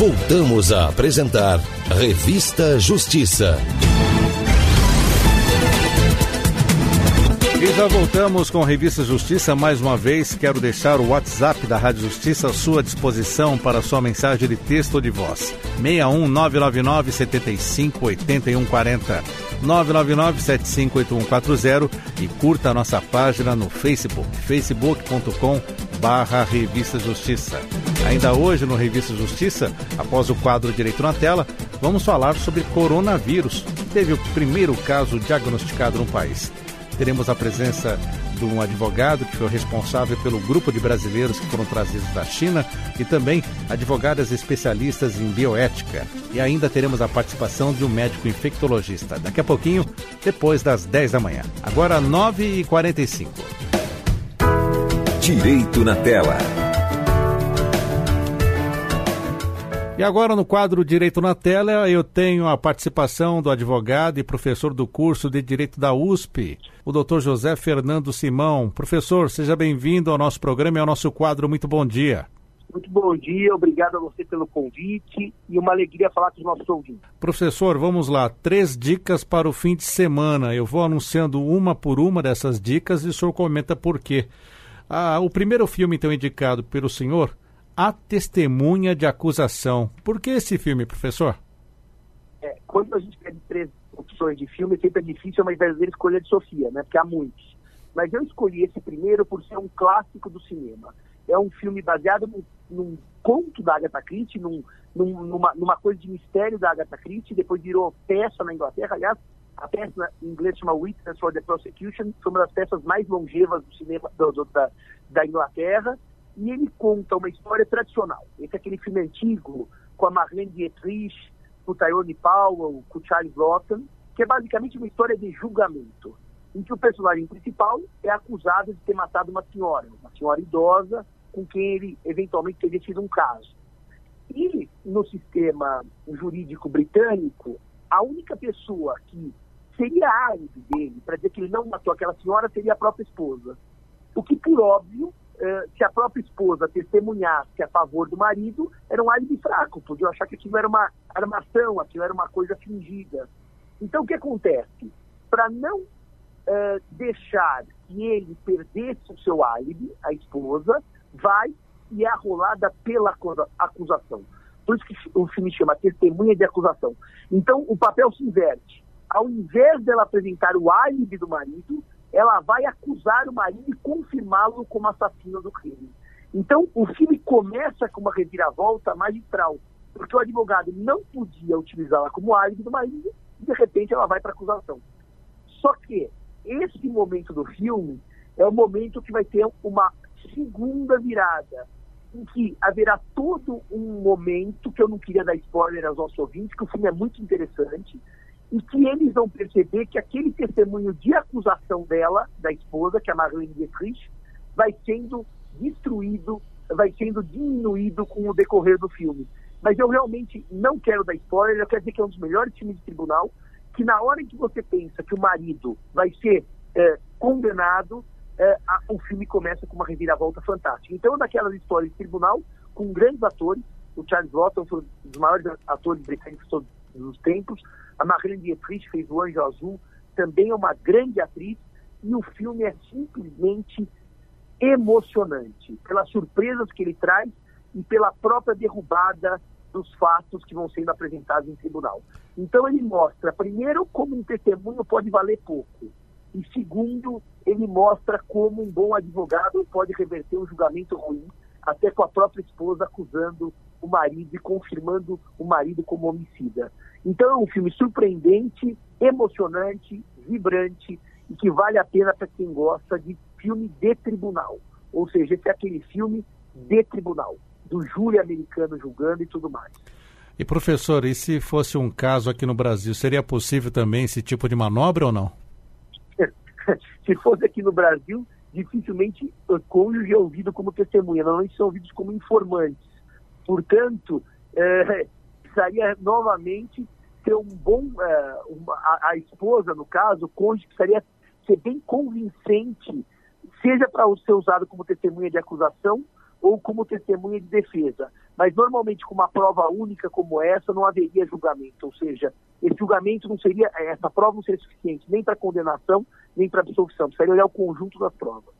Voltamos a apresentar Revista Justiça. E já voltamos com a Revista Justiça. Mais uma vez, quero deixar o WhatsApp da Rádio Justiça à sua disposição para sua mensagem de texto ou de voz. 61 999 75 81 40. 999 758140 e curta a nossa página no Facebook, facebook.com barra Revista Justiça. Ainda hoje no Revista Justiça, após o quadro Direito na Tela, vamos falar sobre coronavírus. Teve o primeiro caso diagnosticado no país teremos a presença de um advogado que foi responsável pelo grupo de brasileiros que foram trazidos da China e também advogadas especialistas em bioética. E ainda teremos a participação de um médico infectologista. Daqui a pouquinho, depois das 10 da manhã. Agora, 9h45. Direito na tela. E agora no quadro Direito na Tela, eu tenho a participação do advogado e professor do curso de Direito da USP, o doutor José Fernando Simão. Professor, seja bem-vindo ao nosso programa e ao nosso quadro. Muito bom dia. Muito bom dia, obrigado a você pelo convite e uma alegria falar com os nossos ouvintes. Professor, vamos lá. Três dicas para o fim de semana. Eu vou anunciando uma por uma dessas dicas e o senhor comenta por quê. Ah, o primeiro filme, então, indicado pelo senhor a Testemunha de Acusação. Por que esse filme, professor? É, quando a gente pede três opções de filme, sempre é difícil, é uma verdadeira escolha de Sofia, né? Porque há muitos. Mas eu escolhi esse primeiro por ser um clássico do cinema. É um filme baseado num, num conto da Agatha Christie, num, num, numa, numa coisa de mistério da Agatha Christie, depois virou peça na Inglaterra. Aliás, a peça em inglês chama Witness for the Prosecution, foi uma das peças mais longevas do cinema do, do, da, da Inglaterra e ele conta uma história tradicional. Esse é aquele filme antigo com a Marlene Dietrich, com o Tyrone Powell, com o Charles Lawton, que é basicamente uma história de julgamento, em que o personagem principal é acusado de ter matado uma senhora, uma senhora idosa, com quem ele eventualmente teria tido um caso. E no sistema jurídico britânico, a única pessoa que seria álibi dele para dizer que ele não matou aquela senhora seria a própria esposa. O que, por óbvio, se a própria esposa testemunhasse a favor do marido, era um álibi fraco, podiam achar que aquilo era uma armação, aquilo era uma coisa fingida. Então, o que acontece? Para não eh, deixar que ele perdesse o seu álibi, a esposa vai e é arrolada pela acusação. Por isso que o filme chama Testemunha de Acusação. Então, o papel se inverte. Ao invés dela apresentar o álibi do marido, ela vai acusar o marido e confirmá-lo como assassino do crime. Então, o filme começa com uma reviravolta magistral, porque o advogado não podia utilizá-la como álibi do marido e, de repente, ela vai para acusação. Só que esse momento do filme é o momento que vai ter uma segunda virada, em que haverá todo um momento, que eu não queria dar spoiler aos nossos ouvintes, que o filme é muito interessante, e que eles vão perceber que aquele testemunho de acusação dela, da esposa, que é a Marlene Dietrich, vai sendo destruído, vai sendo diminuído com o decorrer do filme. Mas eu realmente não quero dar spoiler, eu quero dizer que é um dos melhores filmes de tribunal, que na hora que você pensa que o marido vai ser é, condenado, é, a, o filme começa com uma reviravolta fantástica. Então, daquelas histórias de tribunal, com grandes atores, o Charles Lawton foi um dos maiores atores britânicos de todos os tempos, a Marlene Dietrich fez o Anjo Azul, também é uma grande atriz, e o filme é simplesmente emocionante, pelas surpresas que ele traz e pela própria derrubada dos fatos que vão sendo apresentados em tribunal. Então ele mostra, primeiro, como um testemunho pode valer pouco, e segundo, ele mostra como um bom advogado pode reverter um julgamento ruim, até com a própria esposa acusando o marido e confirmando o marido como homicida. Então é um filme surpreendente, emocionante, vibrante e que vale a pena para quem gosta de filme de tribunal. Ou seja, esse é aquele filme de tribunal, do júri americano julgando e tudo mais. E professor, e se fosse um caso aqui no Brasil, seria possível também esse tipo de manobra ou não? se fosse aqui no Brasil, dificilmente o cônjuge é ouvido como testemunha, normalmente são ouvidos como informantes. Portanto, é, precisaria novamente ter um bom. Uh, uma, a, a, esposa, no caso, o cônjuge, precisaria ser bem convincente, seja para ser usado como testemunha de acusação ou como testemunha de defesa. Mas normalmente com uma prova única como essa não haveria julgamento, ou seja, esse julgamento não seria, essa prova não seria suficiente nem para condenação, nem para absolvição, precisaria olhar o conjunto das provas.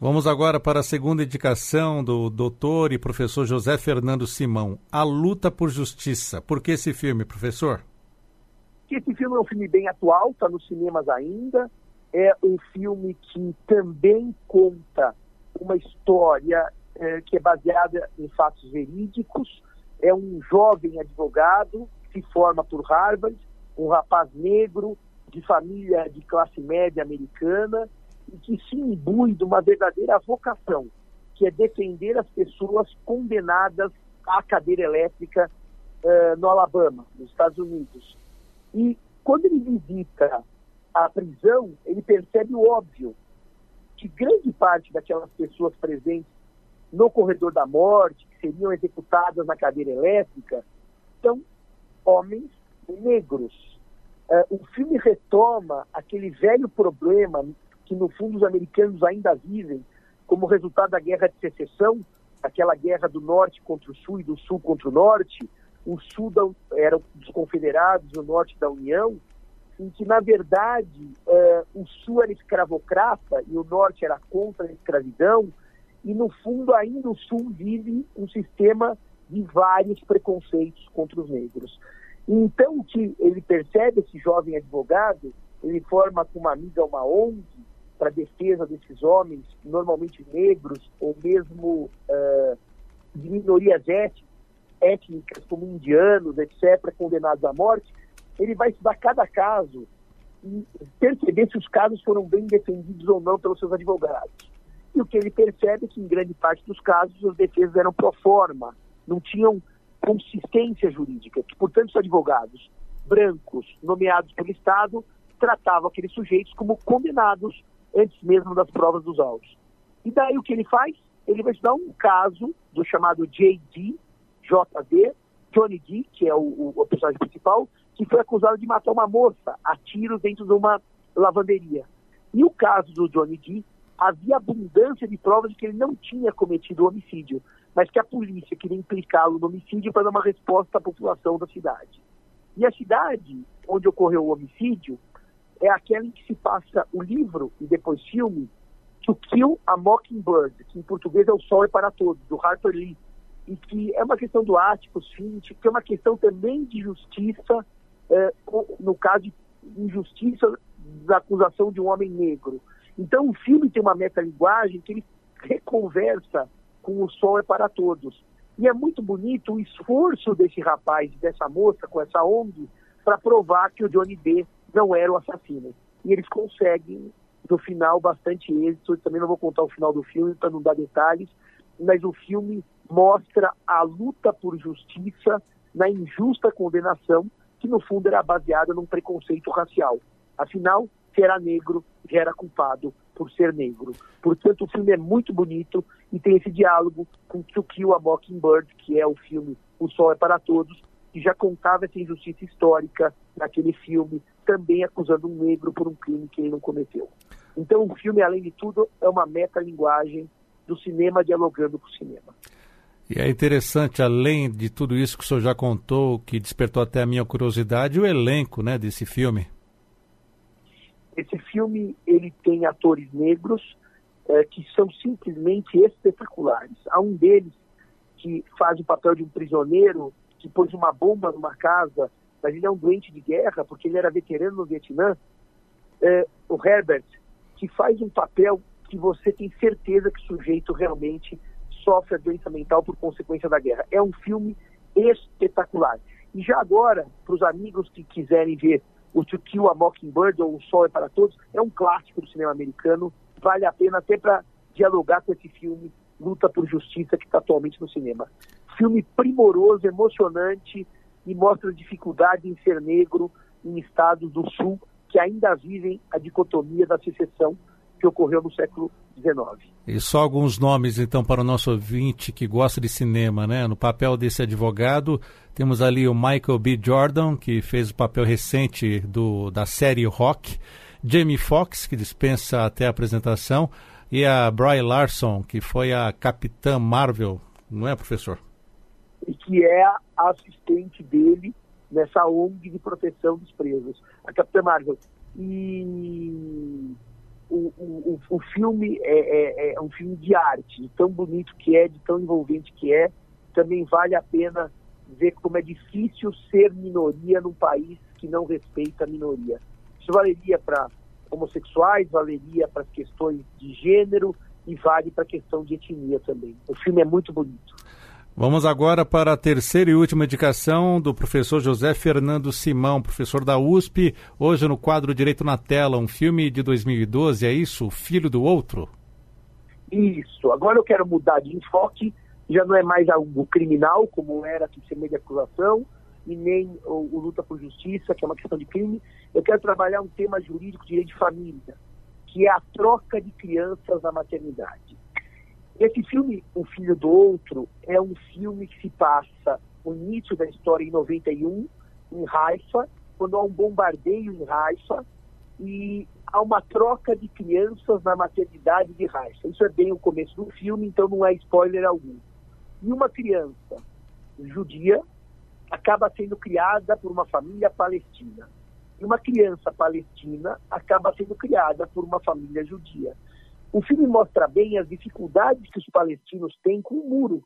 Vamos agora para a segunda indicação do doutor e professor José Fernando Simão, A Luta por Justiça. Por que esse filme, professor? Esse filme é um filme bem atual, está nos cinemas ainda. É um filme que também conta uma história é, que é baseada em fatos verídicos. É um jovem advogado que se forma por Harvard, um rapaz negro de família de classe média americana e que se imbui de uma verdadeira vocação, que é defender as pessoas condenadas à cadeira elétrica uh, no Alabama, nos Estados Unidos. E quando ele visita a prisão, ele percebe o óbvio, que grande parte daquelas pessoas presentes no corredor da morte, que seriam executadas na cadeira elétrica, são homens negros. Uh, o filme retoma aquele velho problema que no fundo os americanos ainda vivem como resultado da guerra de secessão, aquela guerra do norte contra o sul e do sul contra o norte, o sul da, era dos confederados, o norte da União, em que na verdade uh, o sul era escravocrata e o norte era contra a escravidão, e no fundo ainda o sul vive um sistema de vários preconceitos contra os negros. Então o que ele percebe, esse jovem advogado, ele forma com uma amiga uma ONG, para defesa desses homens, normalmente negros, ou mesmo uh, de minorias étnicas, como indianos, etc., condenados à morte, ele vai estudar cada caso e perceber se os casos foram bem defendidos ou não pelos seus advogados. E o que ele percebe é que, em grande parte dos casos, as defesas eram pro forma, não tinham consistência jurídica, que, portanto, os advogados brancos nomeados pelo Estado tratavam aqueles sujeitos como condenados antes mesmo das provas dos autos. E daí o que ele faz? Ele vai estudar um caso do chamado JD, JD, Johnny D, que é o, o, personagem principal, que foi acusado de matar uma moça a tiros dentro de uma lavanderia. E o caso do Johnny D, havia abundância de provas de que ele não tinha cometido o homicídio, mas que a polícia queria implicá-lo no homicídio para dar uma resposta à população da cidade. E a cidade onde ocorreu o homicídio é aquela em que se passa o livro e depois filme To Kill a Mockingbird, que em português é O Sol é para Todos, do Harper Lee, e que é uma questão do Atticus Finch, que é uma questão também de justiça, é, no caso de injustiça da acusação de um homem negro. Então o filme tem uma metalinguagem que ele reconversa com O Sol é para Todos. E é muito bonito o esforço desse rapaz, dessa moça, com essa ONG, para provar que o Johnny D não era o assassino. E eles conseguem, no final, bastante êxito. Eu também não vou contar o final do filme para não dar detalhes, mas o filme mostra a luta por justiça na injusta condenação, que no fundo era baseada num preconceito racial. Afinal, se era negro, já era culpado por ser negro. Portanto, o filme é muito bonito e tem esse diálogo com To Kill a Mockingbird, que é o filme O Sol é para Todos, que já contava essa injustiça histórica naquele filme, também acusando um negro por um crime que ele não cometeu. Então, o filme, além de tudo, é uma metalinguagem do cinema dialogando com o cinema. E é interessante, além de tudo isso que o senhor já contou, que despertou até a minha curiosidade, o elenco né, desse filme. Esse filme ele tem atores negros é, que são simplesmente espetaculares. Há um deles que faz o papel de um prisioneiro que pôs uma bomba numa casa, mas ele é um doente de guerra, porque ele era veterano no Vietnã, é, o Herbert, que faz um papel que você tem certeza que o sujeito realmente sofre a doença mental por consequência da guerra. É um filme espetacular. E já agora, para os amigos que quiserem ver o To Kill a Mockingbird ou O Sol é para Todos, é um clássico do cinema americano, vale a pena até para dialogar com esse filme Luta por Justiça que está atualmente no cinema filme primoroso, emocionante e mostra dificuldade em ser negro em estados do sul que ainda vivem a dicotomia da secessão que ocorreu no século XIX. E só alguns nomes, então, para o nosso ouvinte que gosta de cinema, né? No papel desse advogado, temos ali o Michael B. Jordan, que fez o papel recente do, da série Rock, Jamie Foxx, que dispensa até a apresentação, e a Bry Larson, que foi a Capitã Marvel, não é, professor? E que é a assistente dele nessa ONG de proteção dos presos, a Capitã Marvel. E o, o, o filme é, é, é, um filme de arte, de tão bonito que é, de tão envolvente que é. Também vale a pena ver como é difícil ser minoria num país que não respeita a minoria. Isso valeria para homossexuais, valeria para questões de gênero e vale para a questão de etnia também. O filme é muito bonito. Vamos agora para a terceira e última indicação do professor José Fernando Simão, professor da USP, hoje no quadro Direito na Tela, um filme de 2012, é isso? Filho do Outro? Isso. Agora eu quero mudar de enfoque, já não é mais algo criminal, como era que de acusação, e nem o, o, luta por justiça, que é uma questão de crime. Eu quero trabalhar um tema jurídico, direito de família, que é a troca de crianças na maternidade. Esse filme, O Filho do Outro, é um filme que se passa o início da história em 91, em Haifa, quando há um bombardeio em Haifa e há uma troca de crianças na maternidade de Haifa. Isso é bem o começo do filme, então não é spoiler algum. E uma criança judia acaba sendo criada por uma família palestina. E uma criança palestina acaba sendo criada por uma família judia. O filme mostra bem as dificuldades que os palestinos têm com o muro,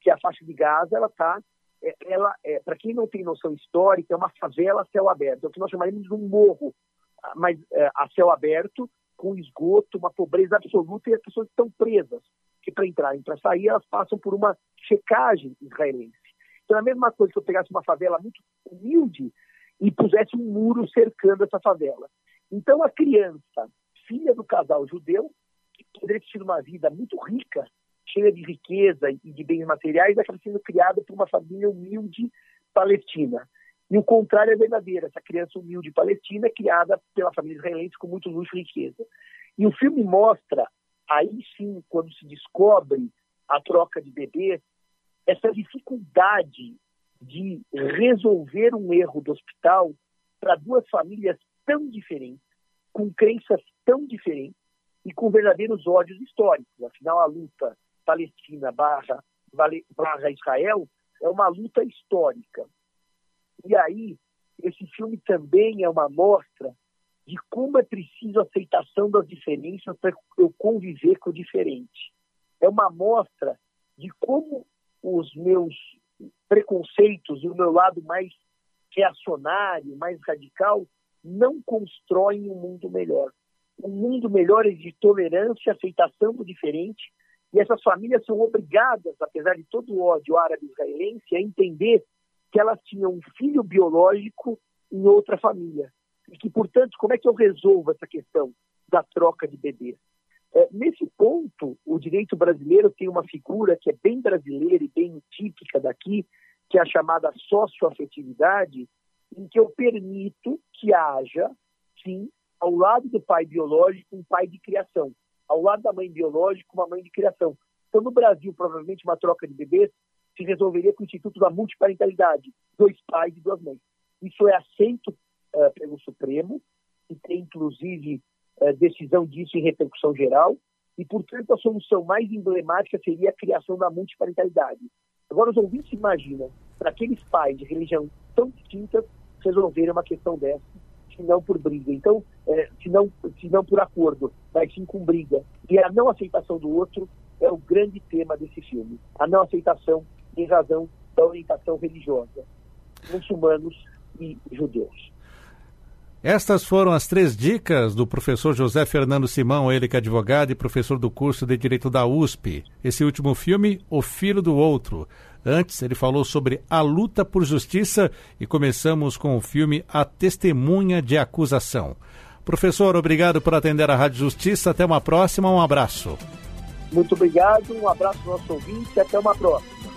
que a faixa de Gaza, ela está, é, ela, é, para quem não tem noção histórica, é uma favela a céu aberto, é o que nós chamaríamos de um morro, ah, mas é, a céu aberto, com esgoto, uma pobreza absoluta, e as pessoas estão presas, que para entrarem, para sair, elas passam por uma checagem israelense. Então é a mesma coisa que eu pegasse uma favela muito humilde e pusesse um muro cercando essa favela. Então a criança, filha do casal judeu, poderia ter tido uma vida muito rica, cheia de riqueza e de bens materiais, acaba sendo criada por uma família humilde palestina. E o contrário é verdadeiro. Essa criança humilde palestina é criada pela família israelense com muito luxo e riqueza. E o filme mostra, aí sim, quando se descobre a troca de bebês, essa dificuldade de resolver um erro do hospital para duas famílias tão diferentes, com crenças tão diferentes, e com verdadeiros ódios históricos. Afinal, a luta Palestina barra, barra Israel é uma luta histórica. E aí, esse filme também é uma mostra de como é preciso aceitação das diferenças para eu conviver com o diferente. É uma mostra de como os meus preconceitos e o meu lado mais reacionário, mais radical, não constroem um mundo melhor um mundo melhor de tolerância, aceitação do diferente. E essas famílias são obrigadas, apesar de todo o ódio árabe-israelense, a entender que elas tinham um filho biológico em outra família. E que, portanto, como é que eu resolvo essa questão da troca de bebês? É, nesse ponto, o direito brasileiro tem uma figura que é bem brasileira e bem típica daqui, que é a chamada socioafetividade, em que eu permito que haja, sim, ao lado do pai biológico, um pai de criação. Ao lado da mãe biológica, uma mãe de criação. Então, no Brasil, provavelmente uma troca de bebês se resolveria com o Instituto da Multiparentalidade, dois pais e duas mães. Isso é aceito uh, pelo Supremo, e tem, inclusive, uh, decisão disso em repercussão geral, e, portanto, a solução mais emblemática seria a criação da multiparentalidade. Agora, os ouvintes imaginam, para aqueles pais de religião tão distintas, resolverem uma questão dessa se não por briga. Então, é, se, não, se não por acordo, mas sim com briga. E a não aceitação do outro é o grande tema desse filme. A não aceitação em razão da orientação religiosa. Muçulmanos e judeus. Estas foram as três dicas do professor José Fernando Simão, ele que é advogado e professor do curso de Direito da USP. Esse último filme, O Filho do Outro. Antes, ele falou sobre a luta por justiça e começamos com o filme A Testemunha de Acusação. Professor, obrigado por atender a Rádio Justiça. Até uma próxima, um abraço. Muito obrigado, um abraço ao nosso ouvinte até uma próxima.